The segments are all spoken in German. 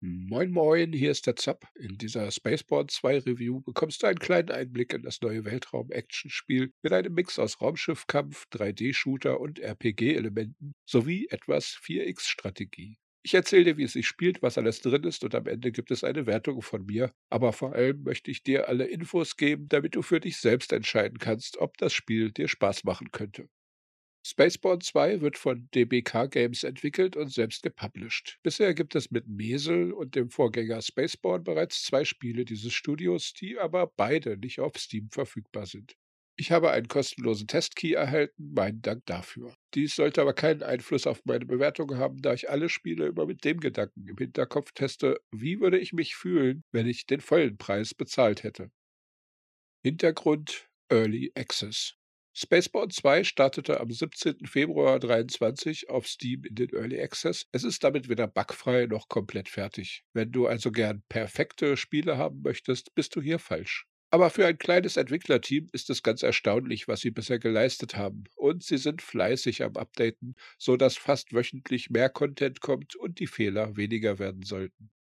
Moin Moin, hier ist der Zapp. In dieser Spaceborne 2 Review bekommst du einen kleinen Einblick in das neue Weltraum-Action-Spiel mit einem Mix aus Raumschiffkampf, 3D-Shooter und RPG-Elementen sowie etwas 4X-Strategie. Ich erzähle dir, wie es sich spielt, was alles drin ist und am Ende gibt es eine Wertung von mir. Aber vor allem möchte ich dir alle Infos geben, damit du für dich selbst entscheiden kannst, ob das Spiel dir Spaß machen könnte. Spaceborne 2 wird von DBK Games entwickelt und selbst gepublished. Bisher gibt es mit Mesel und dem Vorgänger Spaceborne bereits zwei Spiele dieses Studios, die aber beide nicht auf Steam verfügbar sind. Ich habe einen kostenlosen Testkey erhalten, meinen Dank dafür. Dies sollte aber keinen Einfluss auf meine Bewertung haben, da ich alle Spiele immer mit dem Gedanken im Hinterkopf teste, wie würde ich mich fühlen, wenn ich den vollen Preis bezahlt hätte. Hintergrund Early Access Spaceborne 2 startete am 17. Februar 2023 auf Steam in den Early Access. Es ist damit weder bugfrei noch komplett fertig. Wenn du also gern perfekte Spiele haben möchtest, bist du hier falsch. Aber für ein kleines Entwicklerteam ist es ganz erstaunlich, was sie bisher geleistet haben. Und sie sind fleißig am Updaten, so dass fast wöchentlich mehr Content kommt und die Fehler weniger werden sollten.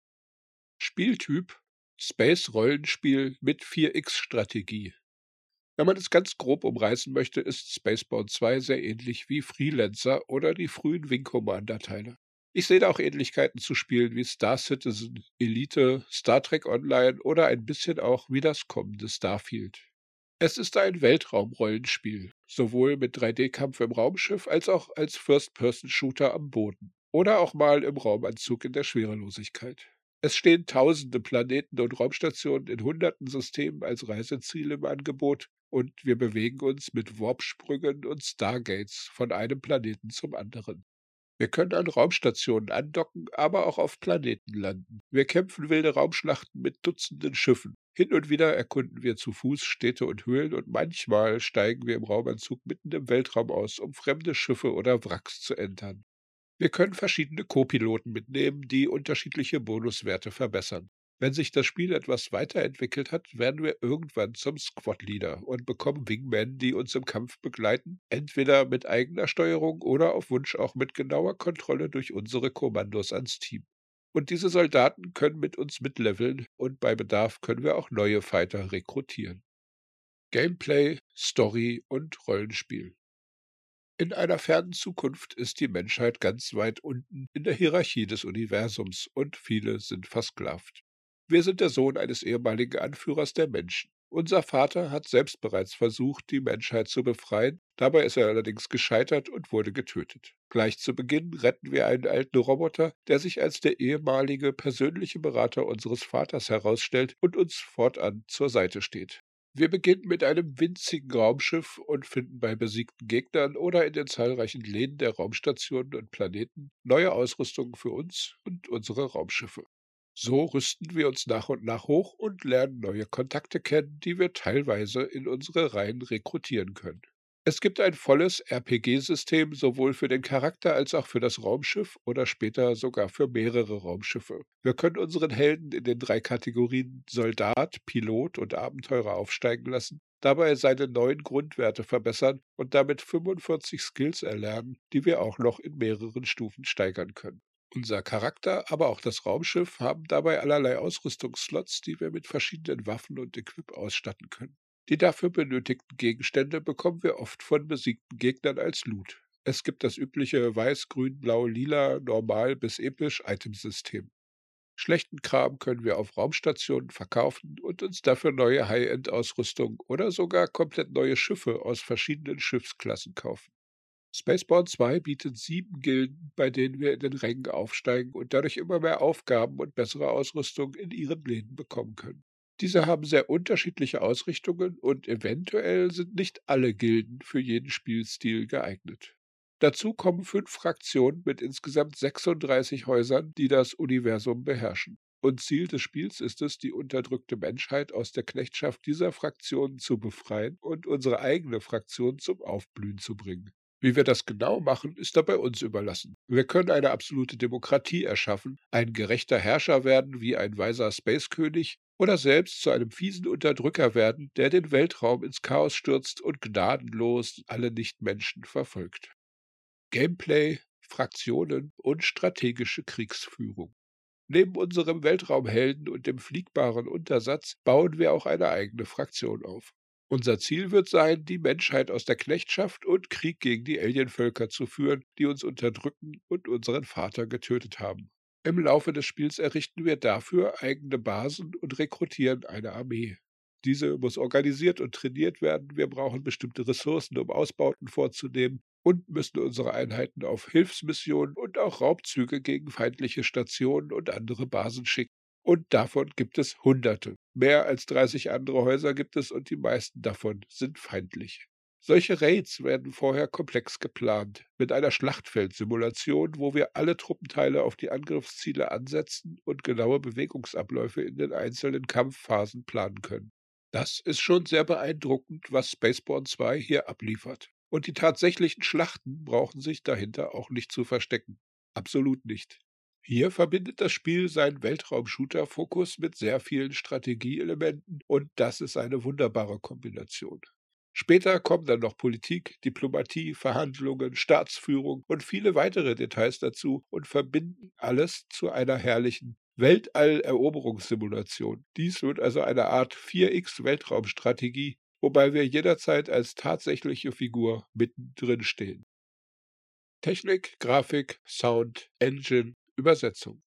Spieltyp Space Rollenspiel mit 4X Strategie. Wenn man es ganz grob umreißen möchte, ist Spaceborne 2 sehr ähnlich wie Freelancer oder die frühen Wing Commander-Teile. Ich sehe da auch Ähnlichkeiten zu Spielen wie Star Citizen, Elite, Star Trek Online oder ein bisschen auch wie das kommende Starfield. Es ist ein Weltraumrollenspiel, sowohl mit 3D-Kampf im Raumschiff als auch als First-Person-Shooter am Boden oder auch mal im Raumanzug in der Schwerelosigkeit. Es stehen tausende Planeten und Raumstationen in hunderten Systemen als Reiseziel im Angebot und wir bewegen uns mit Warpsprüngen und Stargates von einem Planeten zum anderen. Wir können an Raumstationen andocken, aber auch auf Planeten landen. Wir kämpfen wilde Raumschlachten mit Dutzenden Schiffen. Hin und wieder erkunden wir zu Fuß Städte und Höhlen und manchmal steigen wir im Raumanzug mitten im Weltraum aus, um fremde Schiffe oder Wracks zu entern. Wir können verschiedene Co-Piloten mitnehmen, die unterschiedliche Bonuswerte verbessern. Wenn sich das Spiel etwas weiterentwickelt hat, werden wir irgendwann zum Squad-Leader und bekommen Wingmen, die uns im Kampf begleiten, entweder mit eigener Steuerung oder auf Wunsch auch mit genauer Kontrolle durch unsere Kommandos ans Team. Und diese Soldaten können mit uns mitleveln und bei Bedarf können wir auch neue Fighter rekrutieren. Gameplay, Story und Rollenspiel. In einer fernen Zukunft ist die Menschheit ganz weit unten in der Hierarchie des Universums und viele sind versklavt. Wir sind der Sohn eines ehemaligen Anführers der Menschen. Unser Vater hat selbst bereits versucht, die Menschheit zu befreien, dabei ist er allerdings gescheitert und wurde getötet. Gleich zu Beginn retten wir einen alten Roboter, der sich als der ehemalige persönliche Berater unseres Vaters herausstellt und uns fortan zur Seite steht. Wir beginnen mit einem winzigen Raumschiff und finden bei besiegten Gegnern oder in den zahlreichen Läden der Raumstationen und Planeten neue Ausrüstungen für uns und unsere Raumschiffe. So rüsten wir uns nach und nach hoch und lernen neue Kontakte kennen, die wir teilweise in unsere Reihen rekrutieren können. Es gibt ein volles RPG-System sowohl für den Charakter als auch für das Raumschiff oder später sogar für mehrere Raumschiffe. Wir können unseren Helden in den drei Kategorien Soldat, Pilot und Abenteurer aufsteigen lassen, dabei seine neuen Grundwerte verbessern und damit 45 Skills erlernen, die wir auch noch in mehreren Stufen steigern können. Unser Charakter, aber auch das Raumschiff haben dabei allerlei Ausrüstungsslots, die wir mit verschiedenen Waffen und Equip ausstatten können. Die dafür benötigten Gegenstände bekommen wir oft von besiegten Gegnern als Loot. Es gibt das übliche Weiß, Grün, Blau, Lila, Normal bis Episch Itemsystem. Schlechten Kram können wir auf Raumstationen verkaufen und uns dafür neue High-End-Ausrüstung oder sogar komplett neue Schiffe aus verschiedenen Schiffsklassen kaufen. Spaceborne 2 bietet sieben Gilden, bei denen wir in den Rängen aufsteigen und dadurch immer mehr Aufgaben und bessere Ausrüstung in ihren Läden bekommen können. Diese haben sehr unterschiedliche Ausrichtungen und eventuell sind nicht alle Gilden für jeden Spielstil geeignet. Dazu kommen fünf Fraktionen mit insgesamt 36 Häusern, die das Universum beherrschen. Und Ziel des Spiels ist es, die unterdrückte Menschheit aus der Knechtschaft dieser Fraktionen zu befreien und unsere eigene Fraktion zum Aufblühen zu bringen. Wie wir das genau machen, ist dabei uns überlassen. Wir können eine absolute Demokratie erschaffen, ein gerechter Herrscher werden wie ein weiser Spacekönig oder selbst zu einem fiesen Unterdrücker werden, der den Weltraum ins Chaos stürzt und gnadenlos alle Nichtmenschen verfolgt. Gameplay, Fraktionen und strategische Kriegsführung. Neben unserem Weltraumhelden und dem fliegbaren Untersatz bauen wir auch eine eigene Fraktion auf. Unser Ziel wird sein, die Menschheit aus der Knechtschaft und Krieg gegen die Alienvölker zu führen, die uns unterdrücken und unseren Vater getötet haben. Im Laufe des Spiels errichten wir dafür eigene Basen und rekrutieren eine Armee. Diese muss organisiert und trainiert werden. Wir brauchen bestimmte Ressourcen, um Ausbauten vorzunehmen und müssen unsere Einheiten auf Hilfsmissionen und auch Raubzüge gegen feindliche Stationen und andere Basen schicken. Und davon gibt es Hunderte. Mehr als 30 andere Häuser gibt es und die meisten davon sind feindlich. Solche Raids werden vorher komplex geplant, mit einer Schlachtfeldsimulation, wo wir alle Truppenteile auf die Angriffsziele ansetzen und genaue Bewegungsabläufe in den einzelnen Kampfphasen planen können. Das ist schon sehr beeindruckend, was Spaceborne 2 hier abliefert. Und die tatsächlichen Schlachten brauchen sich dahinter auch nicht zu verstecken. Absolut nicht. Hier verbindet das Spiel seinen Weltraum-Shooter-Fokus mit sehr vielen Strategieelementen und das ist eine wunderbare Kombination. Später kommen dann noch Politik, Diplomatie, Verhandlungen, Staatsführung und viele weitere Details dazu und verbinden alles zu einer herrlichen Weltall-Eroberungssimulation. Dies wird also eine Art 4X-Weltraumstrategie, wobei wir jederzeit als tatsächliche Figur mittendrin stehen. Technik, Grafik, Sound, Engine, Übersetzung.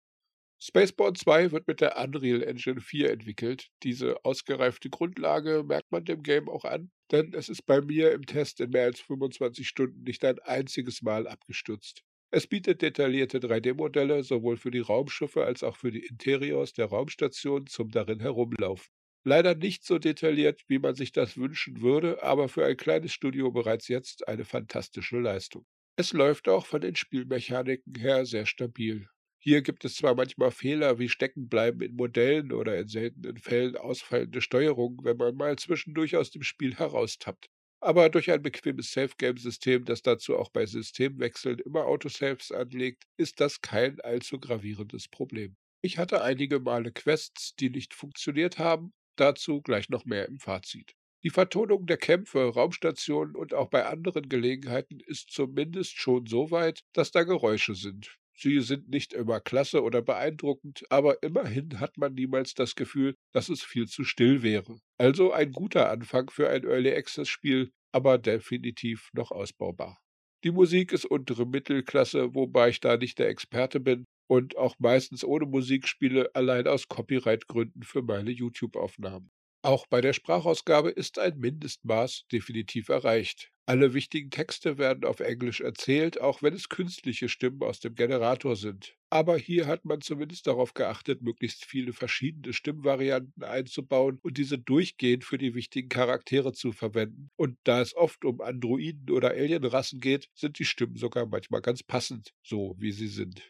Spaceborne 2 wird mit der Unreal Engine 4 entwickelt. Diese ausgereifte Grundlage merkt man dem Game auch an, denn es ist bei mir im Test in mehr als 25 Stunden nicht ein einziges Mal abgestürzt. Es bietet detaillierte 3D-Modelle sowohl für die Raumschiffe als auch für die Interiors der Raumstation zum darin herumlaufen. Leider nicht so detailliert, wie man sich das wünschen würde, aber für ein kleines Studio bereits jetzt eine fantastische Leistung. Es läuft auch von den Spielmechaniken her sehr stabil. Hier gibt es zwar manchmal Fehler wie Steckenbleiben in Modellen oder in seltenen Fällen ausfallende Steuerung, wenn man mal zwischendurch aus dem Spiel heraustappt. Aber durch ein bequemes Safe-Game-System, das dazu auch bei Systemwechseln immer Autosaves anlegt, ist das kein allzu gravierendes Problem. Ich hatte einige Male Quests, die nicht funktioniert haben, dazu gleich noch mehr im Fazit. Die Vertonung der Kämpfe, Raumstationen und auch bei anderen Gelegenheiten ist zumindest schon so weit, dass da Geräusche sind. Sie sind nicht immer klasse oder beeindruckend, aber immerhin hat man niemals das Gefühl, dass es viel zu still wäre. Also ein guter Anfang für ein Early Access Spiel, aber definitiv noch ausbaubar. Die Musik ist untere Mittelklasse, wobei ich da nicht der Experte bin und auch meistens ohne Musik spiele, allein aus Copyright-Gründen für meine YouTube-Aufnahmen. Auch bei der Sprachausgabe ist ein Mindestmaß definitiv erreicht. Alle wichtigen Texte werden auf Englisch erzählt, auch wenn es künstliche Stimmen aus dem Generator sind. Aber hier hat man zumindest darauf geachtet, möglichst viele verschiedene Stimmvarianten einzubauen und diese durchgehend für die wichtigen Charaktere zu verwenden. Und da es oft um Androiden oder Alienrassen geht, sind die Stimmen sogar manchmal ganz passend, so wie sie sind.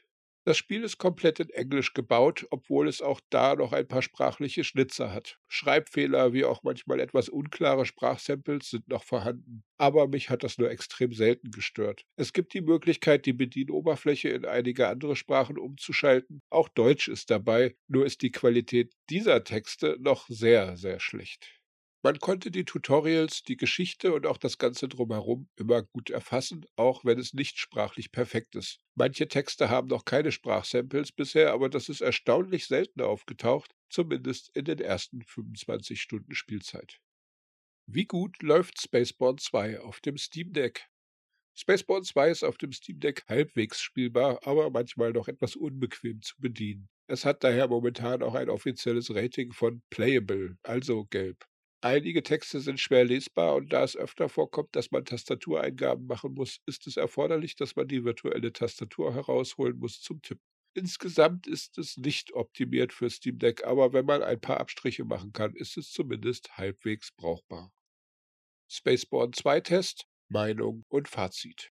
Das Spiel ist komplett in Englisch gebaut, obwohl es auch da noch ein paar sprachliche Schnitzer hat. Schreibfehler wie auch manchmal etwas unklare Sprachsamples sind noch vorhanden, aber mich hat das nur extrem selten gestört. Es gibt die Möglichkeit, die Bedienoberfläche in einige andere Sprachen umzuschalten. Auch Deutsch ist dabei, nur ist die Qualität dieser Texte noch sehr, sehr schlecht. Man konnte die Tutorials, die Geschichte und auch das Ganze drumherum immer gut erfassen, auch wenn es nicht sprachlich perfekt ist. Manche Texte haben noch keine Sprachsamples bisher, aber das ist erstaunlich selten aufgetaucht, zumindest in den ersten 25 Stunden Spielzeit. Wie gut läuft Spaceborne 2 auf dem Steam Deck? Spaceborne 2 ist auf dem Steam Deck halbwegs spielbar, aber manchmal noch etwas unbequem zu bedienen. Es hat daher momentan auch ein offizielles Rating von Playable, also gelb. Einige Texte sind schwer lesbar und da es öfter vorkommt, dass man Tastatureingaben machen muss, ist es erforderlich, dass man die virtuelle Tastatur herausholen muss zum Tippen. Insgesamt ist es nicht optimiert für Steam Deck, aber wenn man ein paar Abstriche machen kann, ist es zumindest halbwegs brauchbar. Spaceborne 2 Test, Meinung und Fazit.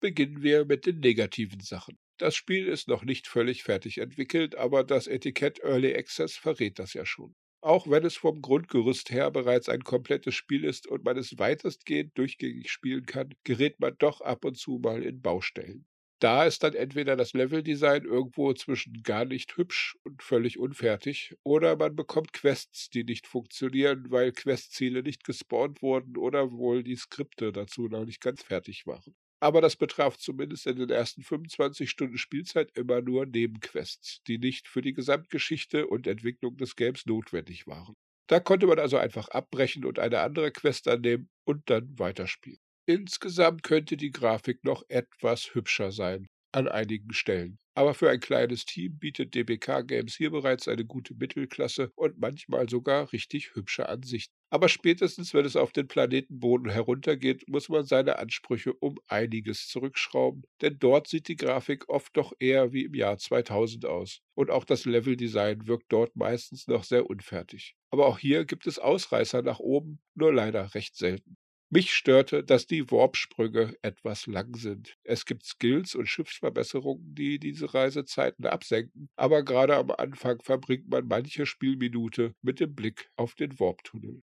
Beginnen wir mit den negativen Sachen. Das Spiel ist noch nicht völlig fertig entwickelt, aber das Etikett Early Access verrät das ja schon. Auch wenn es vom Grundgerüst her bereits ein komplettes Spiel ist und man es weitestgehend durchgängig spielen kann, gerät man doch ab und zu mal in Baustellen. Da ist dann entweder das Leveldesign irgendwo zwischen gar nicht hübsch und völlig unfertig, oder man bekommt Quests, die nicht funktionieren, weil Questziele nicht gespawnt wurden oder wohl die Skripte dazu noch nicht ganz fertig waren. Aber das betraf zumindest in den ersten 25 Stunden Spielzeit immer nur Nebenquests, die nicht für die Gesamtgeschichte und Entwicklung des Games notwendig waren. Da konnte man also einfach abbrechen und eine andere Quest annehmen und dann weiterspielen. Insgesamt könnte die Grafik noch etwas hübscher sein an einigen Stellen. Aber für ein kleines Team bietet DBK Games hier bereits eine gute Mittelklasse und manchmal sogar richtig hübsche Ansichten. Aber spätestens, wenn es auf den Planetenboden heruntergeht, muss man seine Ansprüche um einiges zurückschrauben, denn dort sieht die Grafik oft doch eher wie im Jahr 2000 aus. Und auch das Leveldesign wirkt dort meistens noch sehr unfertig. Aber auch hier gibt es Ausreißer nach oben, nur leider recht selten. Mich störte, dass die Warpsprünge etwas lang sind. Es gibt Skills und Schiffsverbesserungen, die diese Reisezeiten absenken, aber gerade am Anfang verbringt man manche Spielminute mit dem Blick auf den Warptunnel.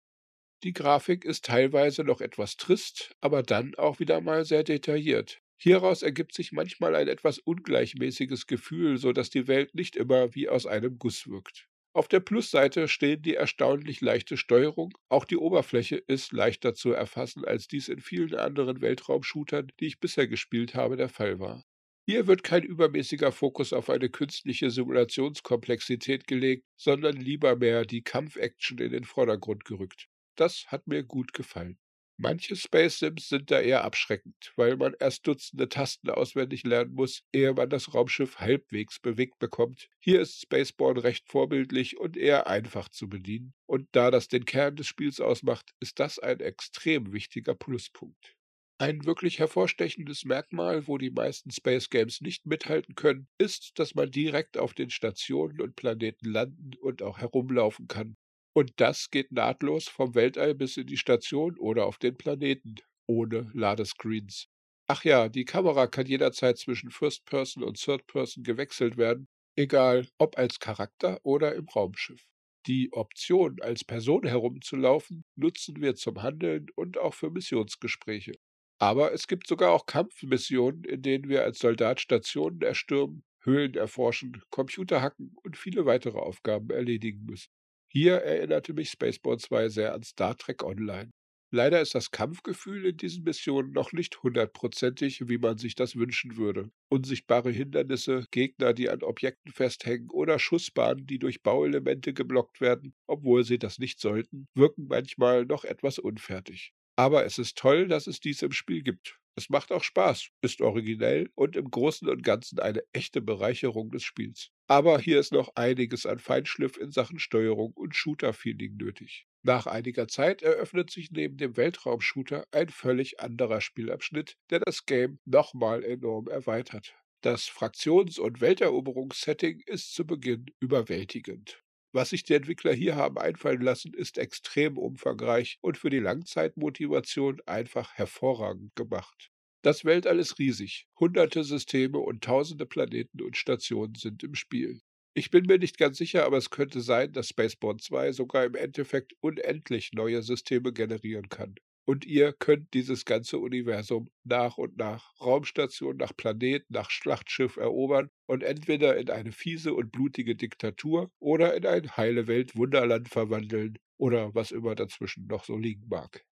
Die Grafik ist teilweise noch etwas trist, aber dann auch wieder mal sehr detailliert. Hieraus ergibt sich manchmal ein etwas ungleichmäßiges Gefühl, so dass die Welt nicht immer wie aus einem Guss wirkt. Auf der Plusseite stehen die erstaunlich leichte Steuerung. Auch die Oberfläche ist leichter zu erfassen, als dies in vielen anderen Weltraumshootern, die ich bisher gespielt habe, der Fall war. Hier wird kein übermäßiger Fokus auf eine künstliche Simulationskomplexität gelegt, sondern lieber mehr die Kampfaction in den Vordergrund gerückt. Das hat mir gut gefallen. Manche Space Sims sind da eher abschreckend, weil man erst Dutzende Tasten auswendig lernen muss, ehe man das Raumschiff halbwegs bewegt bekommt. Hier ist Spaceborne recht vorbildlich und eher einfach zu bedienen. Und da das den Kern des Spiels ausmacht, ist das ein extrem wichtiger Pluspunkt. Ein wirklich hervorstechendes Merkmal, wo die meisten Space Games nicht mithalten können, ist, dass man direkt auf den Stationen und Planeten landen und auch herumlaufen kann. Und das geht nahtlos vom Weltall bis in die Station oder auf den Planeten, ohne Ladescreens. Ach ja, die Kamera kann jederzeit zwischen First Person und Third Person gewechselt werden, egal ob als Charakter oder im Raumschiff. Die Option, als Person herumzulaufen, nutzen wir zum Handeln und auch für Missionsgespräche. Aber es gibt sogar auch Kampfmissionen, in denen wir als Soldat Stationen erstürmen, Höhlen erforschen, Computer hacken und viele weitere Aufgaben erledigen müssen. Hier erinnerte mich Spaceball 2 sehr an Star Trek Online. Leider ist das Kampfgefühl in diesen Missionen noch nicht hundertprozentig, wie man sich das wünschen würde. Unsichtbare Hindernisse, Gegner, die an Objekten festhängen oder Schussbahnen, die durch Bauelemente geblockt werden, obwohl sie das nicht sollten, wirken manchmal noch etwas unfertig. Aber es ist toll, dass es dies im Spiel gibt. Es macht auch Spaß, ist originell und im Großen und Ganzen eine echte Bereicherung des Spiels. Aber hier ist noch einiges an Feinschliff in Sachen Steuerung und Shooter-Feeling nötig. Nach einiger Zeit eröffnet sich neben dem Weltraum-Shooter ein völlig anderer Spielabschnitt, der das Game nochmal enorm erweitert. Das Fraktions- und Welteroberungssetting ist zu Beginn überwältigend. Was sich die Entwickler hier haben einfallen lassen, ist extrem umfangreich und für die Langzeitmotivation einfach hervorragend gemacht. Das Weltall ist riesig. Hunderte Systeme und tausende Planeten und Stationen sind im Spiel. Ich bin mir nicht ganz sicher, aber es könnte sein, dass Spaceborne 2 sogar im Endeffekt unendlich neue Systeme generieren kann und ihr könnt dieses ganze Universum nach und nach, Raumstation nach Planet, nach Schlachtschiff erobern und entweder in eine fiese und blutige Diktatur oder in ein heile Welt Wunderland verwandeln oder was immer dazwischen noch so liegen mag.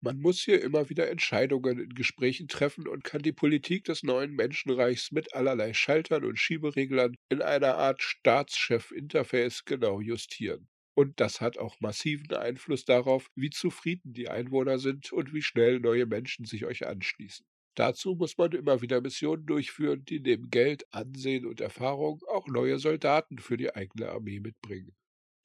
Man muss hier immer wieder Entscheidungen in Gesprächen treffen und kann die Politik des neuen Menschenreichs mit allerlei Schaltern und Schiebereglern in einer Art Staatschef-Interface genau justieren. Und das hat auch massiven Einfluss darauf, wie zufrieden die Einwohner sind und wie schnell neue Menschen sich euch anschließen. Dazu muss man immer wieder Missionen durchführen, die neben Geld, Ansehen und Erfahrung auch neue Soldaten für die eigene Armee mitbringen.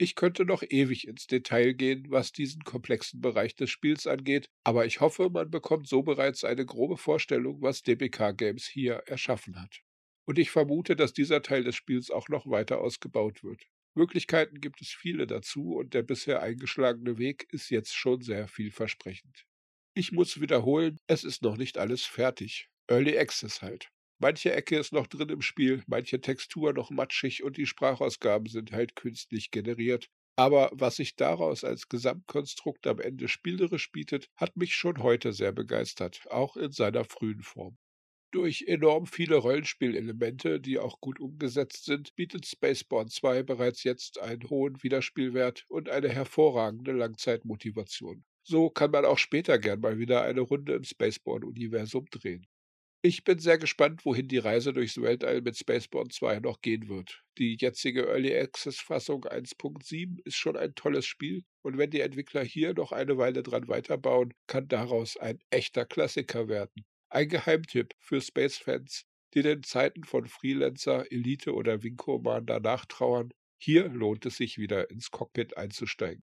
Ich könnte noch ewig ins Detail gehen, was diesen komplexen Bereich des Spiels angeht, aber ich hoffe, man bekommt so bereits eine grobe Vorstellung, was DBK Games hier erschaffen hat. Und ich vermute, dass dieser Teil des Spiels auch noch weiter ausgebaut wird. Möglichkeiten gibt es viele dazu und der bisher eingeschlagene Weg ist jetzt schon sehr vielversprechend. Ich muss wiederholen, es ist noch nicht alles fertig. Early Access halt. Manche Ecke ist noch drin im Spiel, manche Textur noch matschig und die Sprachausgaben sind halt künstlich generiert. Aber was sich daraus als Gesamtkonstrukt am Ende spielerisch bietet, hat mich schon heute sehr begeistert, auch in seiner frühen Form. Durch enorm viele Rollenspielelemente, die auch gut umgesetzt sind, bietet Spaceborne 2 bereits jetzt einen hohen Wiederspielwert und eine hervorragende Langzeitmotivation. So kann man auch später gern mal wieder eine Runde im Spaceborne-Universum drehen. Ich bin sehr gespannt, wohin die Reise durchs Weltall mit Spaceborne 2 noch gehen wird. Die jetzige Early Access Fassung 1.7 ist schon ein tolles Spiel und wenn die Entwickler hier noch eine Weile dran weiterbauen, kann daraus ein echter Klassiker werden. Ein Geheimtipp für Space-Fans, die den Zeiten von Freelancer, Elite oder Wing Commander nachtrauern. Hier lohnt es sich wieder ins Cockpit einzusteigen.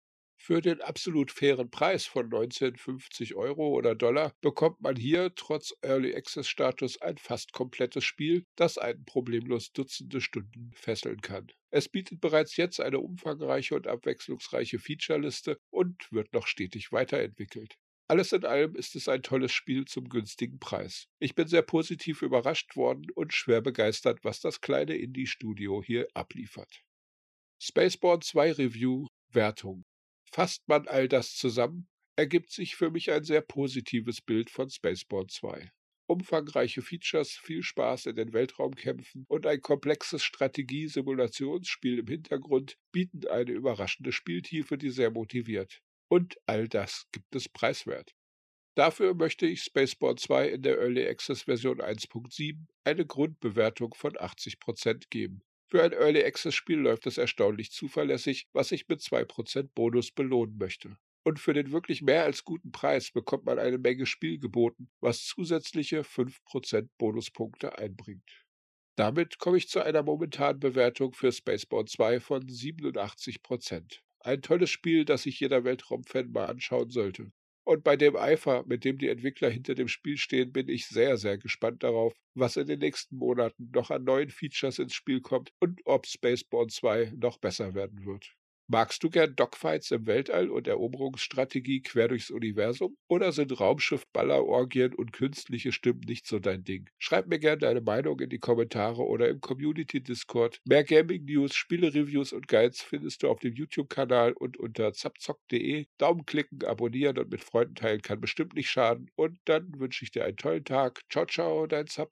Für den absolut fairen Preis von 19,50 Euro oder Dollar bekommt man hier trotz Early Access Status ein fast komplettes Spiel, das einen problemlos Dutzende Stunden fesseln kann. Es bietet bereits jetzt eine umfangreiche und abwechslungsreiche Featureliste und wird noch stetig weiterentwickelt. Alles in allem ist es ein tolles Spiel zum günstigen Preis. Ich bin sehr positiv überrascht worden und schwer begeistert, was das kleine Indie-Studio hier abliefert. Spaceborne 2 Review Wertung Fasst man all das zusammen, ergibt sich für mich ein sehr positives Bild von Spaceborne 2. Umfangreiche Features, viel Spaß in den Weltraumkämpfen und ein komplexes Strategie-Simulationsspiel im Hintergrund bieten eine überraschende Spieltiefe, die sehr motiviert. Und all das gibt es preiswert. Dafür möchte ich Spaceborne 2 in der Early Access Version 1.7 eine Grundbewertung von 80% geben. Für ein Early Access Spiel läuft es erstaunlich zuverlässig, was ich mit 2% Bonus belohnen möchte. Und für den wirklich mehr als guten Preis bekommt man eine Menge Spiel geboten, was zusätzliche 5% Bonuspunkte einbringt. Damit komme ich zu einer momentanen Bewertung für Spaceborne 2 von 87%. Ein tolles Spiel, das sich jeder Weltraumfan mal anschauen sollte. Und bei dem Eifer, mit dem die Entwickler hinter dem Spiel stehen, bin ich sehr, sehr gespannt darauf, was in den nächsten Monaten noch an neuen Features ins Spiel kommt und ob Spaceborne 2 noch besser werden wird. Magst du gern Dogfights im Weltall und Eroberungsstrategie quer durchs Universum? Oder sind Raumschiff, Ballerorgien und künstliche Stimmen nicht so dein Ding? Schreib mir gern deine Meinung in die Kommentare oder im Community Discord. Mehr Gaming News, Spiele-Reviews und Guides findest du auf dem YouTube-Kanal und unter zapzock.de. Daumen klicken, abonnieren und mit Freunden teilen kann bestimmt nicht schaden. Und dann wünsche ich dir einen tollen Tag. Ciao, ciao, dein Zap.